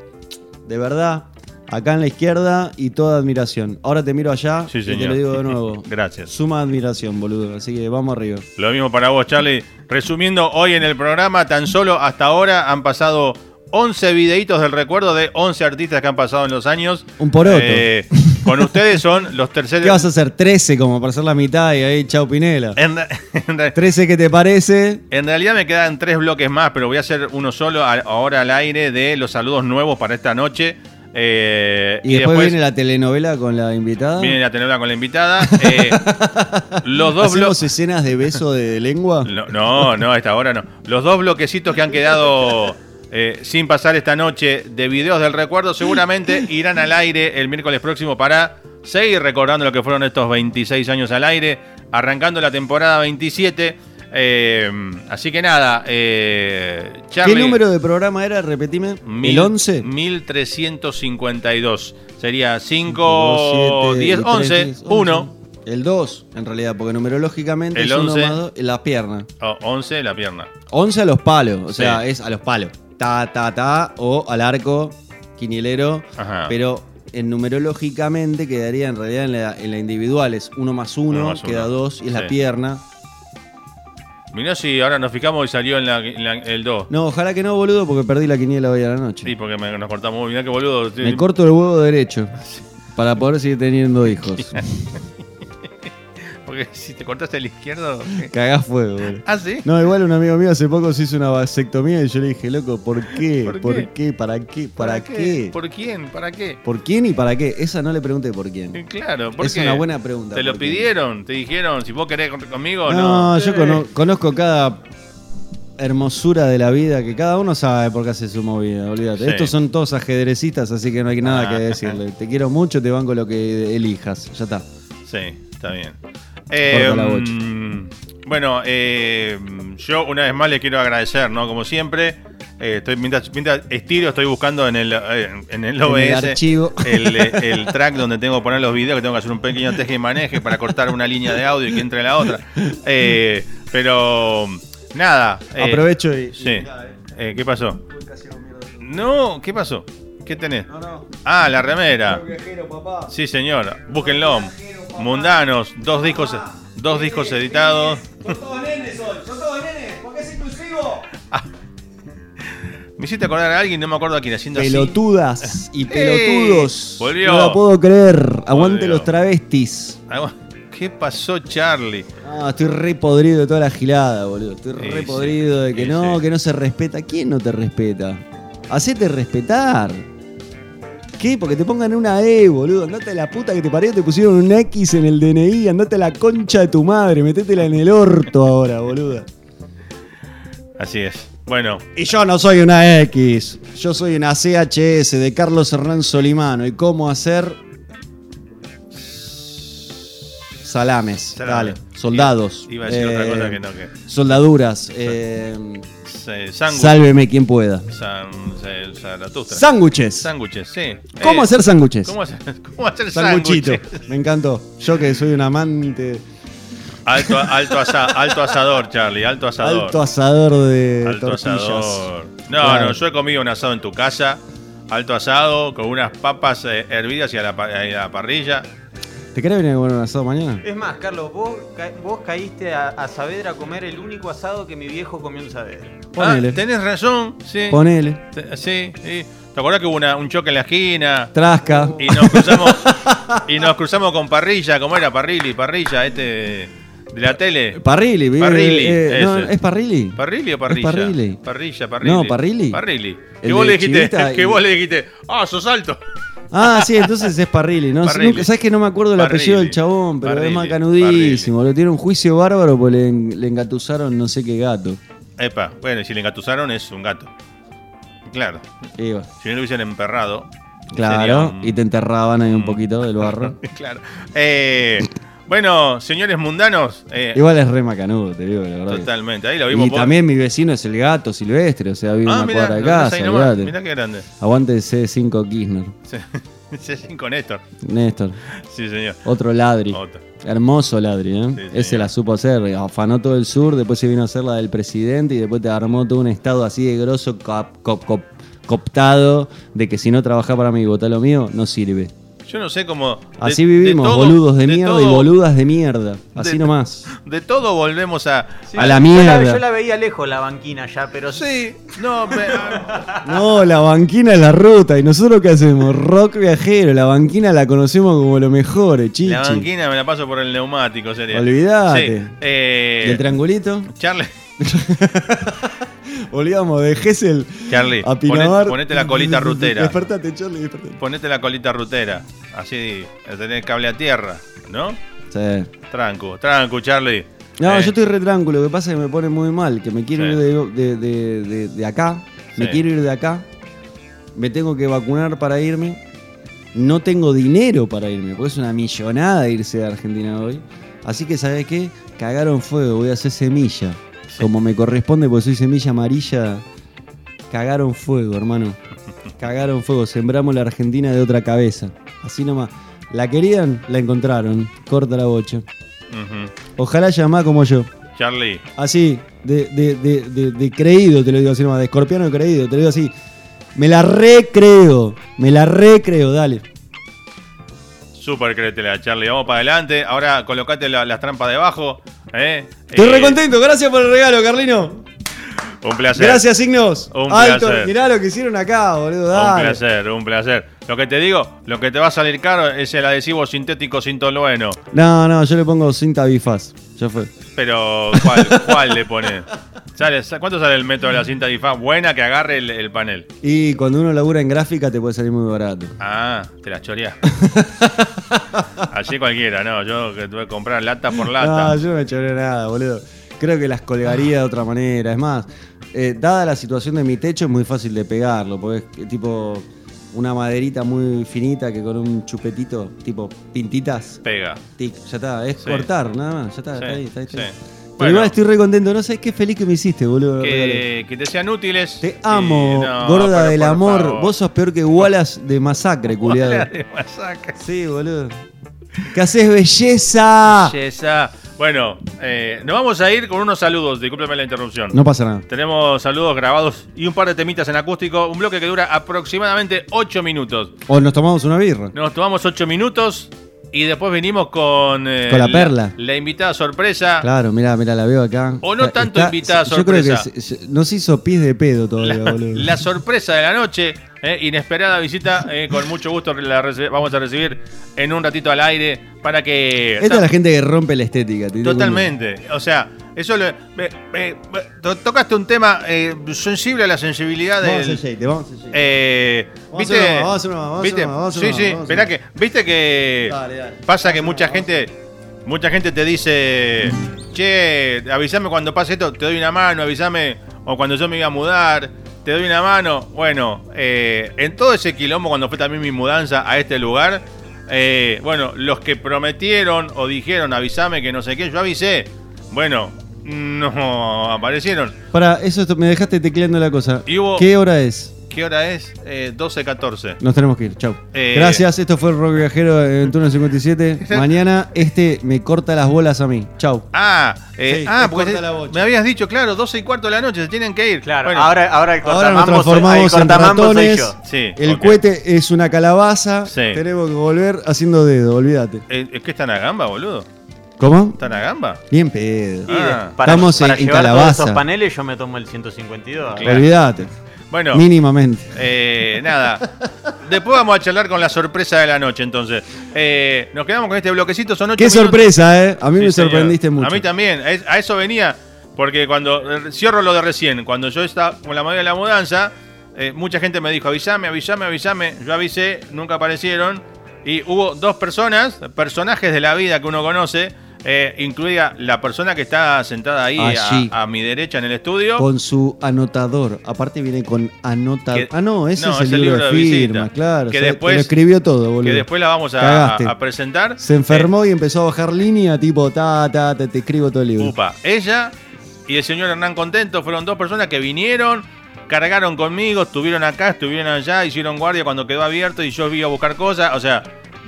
D: De verdad, acá en la izquierda y toda admiración. Ahora te miro allá
A: Sí,
D: y te lo digo de nuevo. (laughs)
A: Gracias.
D: Suma admiración, boludo. Así que vamos arriba.
A: Lo mismo para vos, Charlie. Resumiendo, hoy en el programa, tan solo hasta ahora han pasado 11 videitos del recuerdo de 11 artistas que han pasado en los años.
D: Un poroto.
A: Eh, con ustedes son los terceros. (laughs)
D: ¿Qué vas a hacer? 13 como para hacer la mitad y ahí chau Pinela.
A: En, (laughs) en re-
D: 13 que te parece.
A: en realidad me quedan tres bloques más, pero voy a hacer uno solo ahora al aire de los saludos nuevos para esta noche. Eh,
D: Y, después, viene la telenovela con la invitada.
A: viene la tenerla con la invitada. (laughs) Eh, los dos
D: ¿Hacemos escenas de beso de lengua? (laughs)
A: No, no, no, a esta hora no. Los dos bloquecitos que han quedado eh, sin pasar esta noche de videos del recuerdo seguramente (laughs) irán al aire el miércoles próximo para seguir recordando lo que fueron estos 26 años al aire, arrancando la temporada 27. Eh, así que nada, eh,
D: ¿Qué
A: Charlie,
D: número de programa era? Repetime.
A: mil-
D: ¿El 11?
A: 1352. Sería 5,
D: Dos, siete,
A: 10,
D: y
A: 11,
D: tres,
A: 1.
D: El 2, en realidad, porque numerológicamente
A: El
D: es uno
A: 11.
D: más dos, en las piernas.
A: 11 la pierna.
D: 11 a los palos, o sea,
A: Sí.
D: es a los palos. Ta, ta, ta, o al arco, quinielero.
A: Ajá.
D: Pero en numerológicamente quedaría en realidad en la, en la individual. Es 1 más 1,
A: Uno más
D: queda
A: uno.
D: 2 y es
A: Sí.
D: la pierna.
A: Mirá si ahora nos fijamos y salió en, la- en la- el 2.
D: No, ojalá que no, boludo, porque perdí la quiniela hoy a la noche.
A: Sí, porque me- nos cortamos. Mirá qué boludo.
D: Me corto el huevo derecho para poder seguir teniendo hijos. (laughs)
A: Porque (laughs) si te cortaste el izquierdo. ¿qué?
D: Cagás fuego, boludo.
A: Ah, sí.
D: No, igual un amigo mío hace poco se hizo una vasectomía y yo le dije, loco, ¿por qué? (laughs)
A: ¿Por
D: ¿Por,
A: qué?
D: qué? ¿Para qué? ¿Para, qué?
A: ¿Por quién? ¿Para qué?
D: ¿Por quién y para qué? Esa no le pregunté por
A: Eh,
D: quién.
A: Claro, ¿por
D: Es una buena pregunta.
A: ¿Te lo pidieron? ¿Te dijeron si vos querés con- conmigo
D: No,
A: no?
D: yo
A: Eh,
D: cono- conozco cada hermosura de la vida que cada uno sabe por qué hace su movida, olvídate.
A: Sí.
D: Estos son todos ajedrecistas, así que no hay nada
A: Ah.
D: que decirle. Te quiero mucho, te banco lo que elijas. Ya está.
A: Sí, está bien. Eh, bueno, eh, yo una vez más le quiero agradecer, ¿no? Como siempre. eh, estoy, mientras, mientras estiro, estoy buscando en el, eh, en el
D: En
A: OBS
D: el archivo.
A: el, eh, (laughs) el track donde tengo que poner los videos, que tengo que hacer un pequeño teje y maneje para cortar una línea de audio y que entre la otra. Eh, pero nada. eh,
D: Aprovecho y.
A: Sí. Eh, ¿Qué pasó? No, ¿qué pasó? ¿Qué tenés?
D: No, no.
A: Ah, la remera.
D: Viajero, papá.
A: Sí, señor. Búsquenlo. Mundanos, dos discos, dos discos editados.
D: Son todos nenes hoy, son todos nenes, porque es inclusivo.
A: Me hiciste acordar a alguien, no me acuerdo a quién, haciendo
D: Pelotudas y pelotudos.
A: Volvió.
D: No la puedo creer. Aguante
A: Volvió.
D: los travestis.
A: Ah, ¿Qué pasó, Charlie?
D: Ah, estoy re podrido de toda la gilada, boludo. Estoy
A: Sí,
D: re
A: sí.
D: podrido de que
A: Sí,
D: no,
A: sí.
D: que no se respeta. ¿Quién no te respeta? Hacete respetar. ¿Qué? Porque te pongan una E, boludo. Andate a la puta que te parió, te pusieron un X en el DNI. Andate a la concha de tu madre. Metétela en el orto ahora, boludo.
A: Así es. Bueno,
D: Y yo no soy una X. Yo soy una CHS de Carlos Hernán Solimano. ¿Y cómo hacer? Salames.
A: Salame.
D: Dale. Soldados.
A: Iba a decir otra
D: Eh,
A: cosa que no, que.
D: Soldaduras. eh, sálveme quien pueda.
A: San- se- Zaratustra.
D: Sándwiches.
A: Sándwiches, sí.
D: ¿Cómo
A: Eh,
D: hacer sándwiches?
A: ¿Cómo hacer, (laughs) cómo hacer
D: Sanguchito.
A: sándwiches?
D: Me encantó. Yo que soy un amante.
A: Alto, alto, asa- alto asador, Charlie, alto asador.
D: Alto asador de
A: Alto
D: tortillas.
A: asador. No,
D: Claro.
A: no, yo he comido un asado en tu casa. Alto asado, con unas papas eh, hervidas y a la, pa- y a la parrilla.
D: ¿Te querés venir a comer un asado mañana?
C: Es más, Carlos, vos, ca- vos caíste a, a Saavedra a comer el único asado que mi viejo comió en Saavedra.
D: Ponele.
A: Ah, tenés razón, sí.
D: Ponele.
A: Sí, sí. ¿Te acordás que hubo una- un choque en la esquina?
D: Trasca.
A: Y nos cruzamos y nos cruzamos con parrilla, ¿cómo era? Parrilli, parrilla, este de la tele.
D: Parrilli,
A: Parrilli,
D: eh, no. ¿Es Parrilli?
A: ¿Parrilli o parrilla?
D: Es Parrilli.
A: Parrilla, parrilli.
D: No, Parrilli.
A: Parrilli. Que vos le dijiste, (laughs) que
D: y-
A: vos le dijiste, ah, sos alto.
D: Ah, sí, entonces es Parrilli. ¿no?
A: Parrilli.
D: Nunca- ¿Sabes que no me acuerdo el apellido del chabón? Pero es
A: Parrilli,
D: macanudísimo. Lo tiene un juicio bárbaro porque le, le engatusaron no sé qué gato.
A: Epa, bueno, si le engatusaron es un gato. Claro, si no lo hubiesen emperrado.
D: Claro,
A: un-
D: y te enterraban ahí un poquito del barro. (laughs)
A: Claro. Eh, bueno, señores mundanos, eh,
D: Igual es re macanudo, te digo, la verdad.
A: totalmente, ahí lo vimos.
D: Y también mi vecino es el gato silvestre, o sea, vive
A: ah,
D: una
A: mirá,
D: cuadra de casa.
A: mirá qué grande.
D: Aguante el C5 Kirchner.
A: Sí, (laughs) sí, con Néstor.
D: Néstor,
A: Sí, señor.
D: otro ladri.
A: Otro.
D: Hermoso ladri, ¿eh?
A: Sí,
D: Ese la supo hacer. Afanó todo el sur, después se vino a hacer la del presidente y después te armó todo un estado así de grosso, cop- cop- cop- cooptado, de que si no trabajás para mí y votás lo mío, no sirve.
A: Yo no sé cómo.
D: Así
A: de
D: vivimos,
A: todo-
D: boludos de, mierda y boludas de mierda. Así
A: de-
D: nomás.
A: De todo volvemos a.
D: A la
C: Yo
D: mierda.
C: la, yo la veía lejos la banquina ya, pero
A: Sí, no, me- (laughs)
D: No, la banquina es la ruta. ¿Y nosotros qué hacemos? Rock viajero. La banquina la conocemos como lo mejor, eh, chichi.
A: la banquina me la paso por el neumático, sería.
D: Olvidate.
A: Sí, eh,
D: ¿Y el triangulito?
A: Charlie, (laughs)
D: Olvidamos de Gessel
A: Charlie,
D: a Pinamar.
A: ponete la colita (laughs) rutera.
D: Despertate, Charlie, despertate.
A: Ponete la colita rutera. Así tenés cable a tierra, ¿no?
D: Sí.
A: Tranco, tranco, Charlie.
D: No,
A: Eh,
D: yo estoy re tranquilo. Lo que pasa es que me pone muy mal. Que me quiero
A: Sí.
D: ir de, de- de- de- de acá. Me quiero ir de acá. Me tengo que vacunar para irme. No tengo dinero para irme. Porque es una millonada irse de Argentina hoy. Así que, ¿sabes qué? Cagaron fuego. Voy a hacer semilla. (laughs) Como me corresponde, porque soy semilla amarilla. Cagaron fuego, hermano. Cagaron fuego. Sembramos la Argentina de otra cabeza. Así nomás. La querían, la encontraron. Corta la bocha. Ojalá llamá como yo.
A: Charlie,
D: Así, de, de, de, de- de creído, te lo digo así nomás, de escorpiano creído, te lo digo así. Me la recreo, me la recreo, dale.
A: súper créetela, Charlie. Vamos para adelante. Ahora colocate la- las trampas debajo. ¿Eh?
D: Estoy
A: Eh,
D: re contento, gracias por el regalo, Carlino.
A: Un placer.
D: Gracias, signos.
A: Un
D: Alto,
A: placer.
D: mirá lo que hicieron acá, boludo,
A: Un
D: dale.
A: placer, un placer. Lo que te digo, lo que te va a salir caro es el adhesivo sintético sin tolueno.
D: No, no, yo le pongo cinta bifaz, ya fue.
A: Pero, ¿cuál, cuál le pones? Sale- ¿Cuánto sale el método de la cinta difaz? Buena que agarre el, el panel.
D: Y cuando uno labura en gráfica te puede salir muy barato.
A: Ah, te la choreás. (laughs) Allí cualquiera, no. Yo que tuve que comprar lata por
D: No,
A: lata.
D: yo no me choré nada, boludo. Creo que las colgaría de otra manera. Es más, eh, dada la situación de mi techo, es muy fácil de pegarlo, porque es tipo una maderita muy finita que con un chupetito, tipo pintitas,
A: Pega.
D: tic, ya está. Es
A: Sí.
D: cortar, nada más, ya está,
A: Sí,
D: está ahí, está ahí. está ahí.
A: Bueno.
D: igual estoy re contento, no sabes qué feliz que me hiciste, boludo.
A: Que, que te sean útiles.
D: Te amo,
A: no,
D: gorda del amor.
A: favor.
D: Vos sos peor que Wallace de masacre, culiado.
A: Bola de masacre.
D: Sí, boludo. ¿Qué haces, belleza?
A: Belleza. Bueno, eh, nos vamos a ir con unos saludos. Discúlpeme la interrupción.
D: No pasa nada.
A: Tenemos saludos grabados y un par de temitas en acústico. Un bloque que dura aproximadamente 8 minutos.
D: O nos tomamos una birra.
A: Nos tomamos 8 minutos y después venimos con. eh,
D: Con la perla.
A: La, invitada sorpresa.
D: Claro, mirá, mirá, la veo acá.
A: O no tanto invitada
D: Yo creo que
A: sorpresa.
D: se- se- nos hizo pis de pedo todavía,
A: La,
D: boludo.
A: la sorpresa de la noche. eh, inesperada visita. eh, con mucho gusto la vamos a recibir en un ratito al aire para que.
D: Esta es la gente que rompe la estética.
A: Totalmente. O sea, Eso le- me- me- me- to- tocaste un tema eh, sensible a la sensibilidad
D: Vamos a shade, vamos a hacer shade.
A: Eh,
D: Vamos a
A: ¿Viste?
D: vamos a vamos a
A: ¿Viste?
D: vamos
A: sí, sí.
D: una.
A: que. ¿Viste que
D: Dale, dale.
A: pasa que mucha gente. Mucha gente te dice. Che, avísame cuando pase esto, te doy una mano, avísame. O cuando yo me iba a mudar, te doy una mano. Bueno, eh, en todo ese quilombo, cuando fue también mi mudanza a este lugar. bueno, los que prometieron o dijeron avísame que no sé qué, yo avisé. Bueno, no aparecieron.
D: Para, eso me dejaste tecleando la cosa.
A: Y hubo-
D: ¿Qué hora es?
A: ¿Qué hora es? Eh, 12.14.
D: Nos tenemos que ir, chau.
A: Eh,
D: Gracias, esto fue el Rock Viajero en turno 57. (laughs) Mañana este me corta las bolas a mí. Chau.
A: Ah, eh,
D: Sí,
A: ah porque
D: corta la bocha.
A: me habías dicho, claro, 12 y cuarto de la noche, se tienen que ir.
C: Claro,
A: Bueno,
C: ahora, ahora el
D: Ahora nos
C: cortamambo soy-
D: transformamos
C: el
D: en
C: cortamambo soy
D: ratones.
C: yo.
A: Sí,
D: El
A: ok.
D: cohete es una calabaza.
A: Sí.
D: Tenemos que volver haciendo dedo, olvídate.
A: Eh, ¿Es que están a gamba, boludo?
D: ¿Cómo?
A: ¿Están a gamba?
D: Bien pedo.
A: Ah.
C: para,
D: Estamos
C: para
D: en- en
C: llevar todos
D: calabaza.
C: esos paneles yo me tomo el 152.
A: Claro.
D: Olvídate.
A: Bueno, (laughs)
D: Mínimamente.
A: eh, nada. Después vamos a charlar con la sorpresa de la noche, entonces. Eh, nos quedamos con este bloquecito, son ocho
D: Qué
A: minutos.
D: sorpresa, ¿eh? A mí
A: Sí,
D: me
A: señor.
D: sorprendiste mucho.
A: A mí también. Es- A eso venía. Porque cuando. eh, Cierro lo de recién. Cuando yo estaba con la mayoría de la mudanza, eh, mucha gente me dijo: avísame, avísame, avísame. Yo avisé, nunca aparecieron. Y hubo dos personas, personajes de la vida que uno conoce, eh, incluida la persona que está sentada ahí a, a mi derecha en el estudio.
D: Con su anotador. Aparte viene con anotador. Ah, no, ese
A: no,
D: es el libro, de firmas, claro.
A: Que
D: o sea,
A: después-
D: lo escribió todo, boludo.
A: que después la vamos a, presentar.
D: Se enfermó y empezó a bajar línea, tipo, ta, ta, ta, te escribo todo el
A: Eh,
D: libro.
A: upa, ella y el señor Hernán Contento fueron dos personas que vinieron, cargaron conmigo, estuvieron acá, estuvieron allá, hicieron guardia cuando quedó abierto y yo vi a buscar cosas. O sea,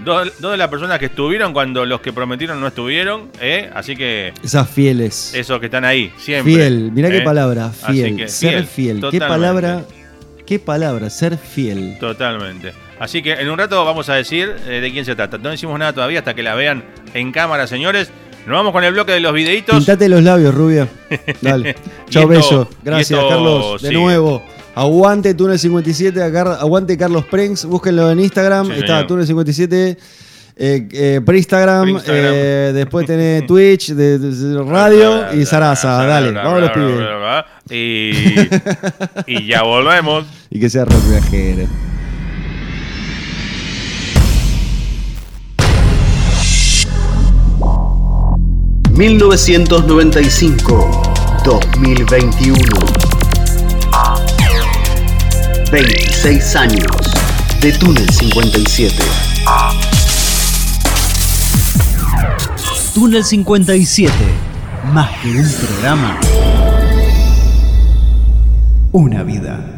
A: dos, dos de las personas que estuvieron cuando los que prometieron no estuvieron. ¿eh? Así que
D: Esas fieles.
A: esos que están ahí, siempre.
D: Fiel, mirá qué
A: ¿eh?
D: palabra, fiel.
A: que
D: ser
A: fiel,
D: fiel. Qué palabra, qué palabra, ser fiel.
A: Totalmente. Así que en un rato vamos a decir eh, de quién se trata. No decimos nada todavía hasta que la vean en cámara, señores. Nos vamos con el bloque de los videitos.
D: Pintate los labios, rubia. (laughs) Dale. Chao,
A: y
D: Gracias, Carlos. De
A: sigue.
D: nuevo. Aguante Túnel 57, agar- aguante Carlos Prenks. Búsquenlo en Instagram.
A: Sí,
D: Está
A: señor.
D: Túnel 57. Eh, eh, por Instagram,
A: Por Instagram.
D: eh, después tenés Twitch, de, de radio y Sarasa. Dale, vamos los pibes.
A: Y, y ya volvemos.
D: Y que sea rock viajero.
E: ...1995-2021... ...26 años... ...de Túnel 57...
F: Túnel 57. Más que un programa. Una vida.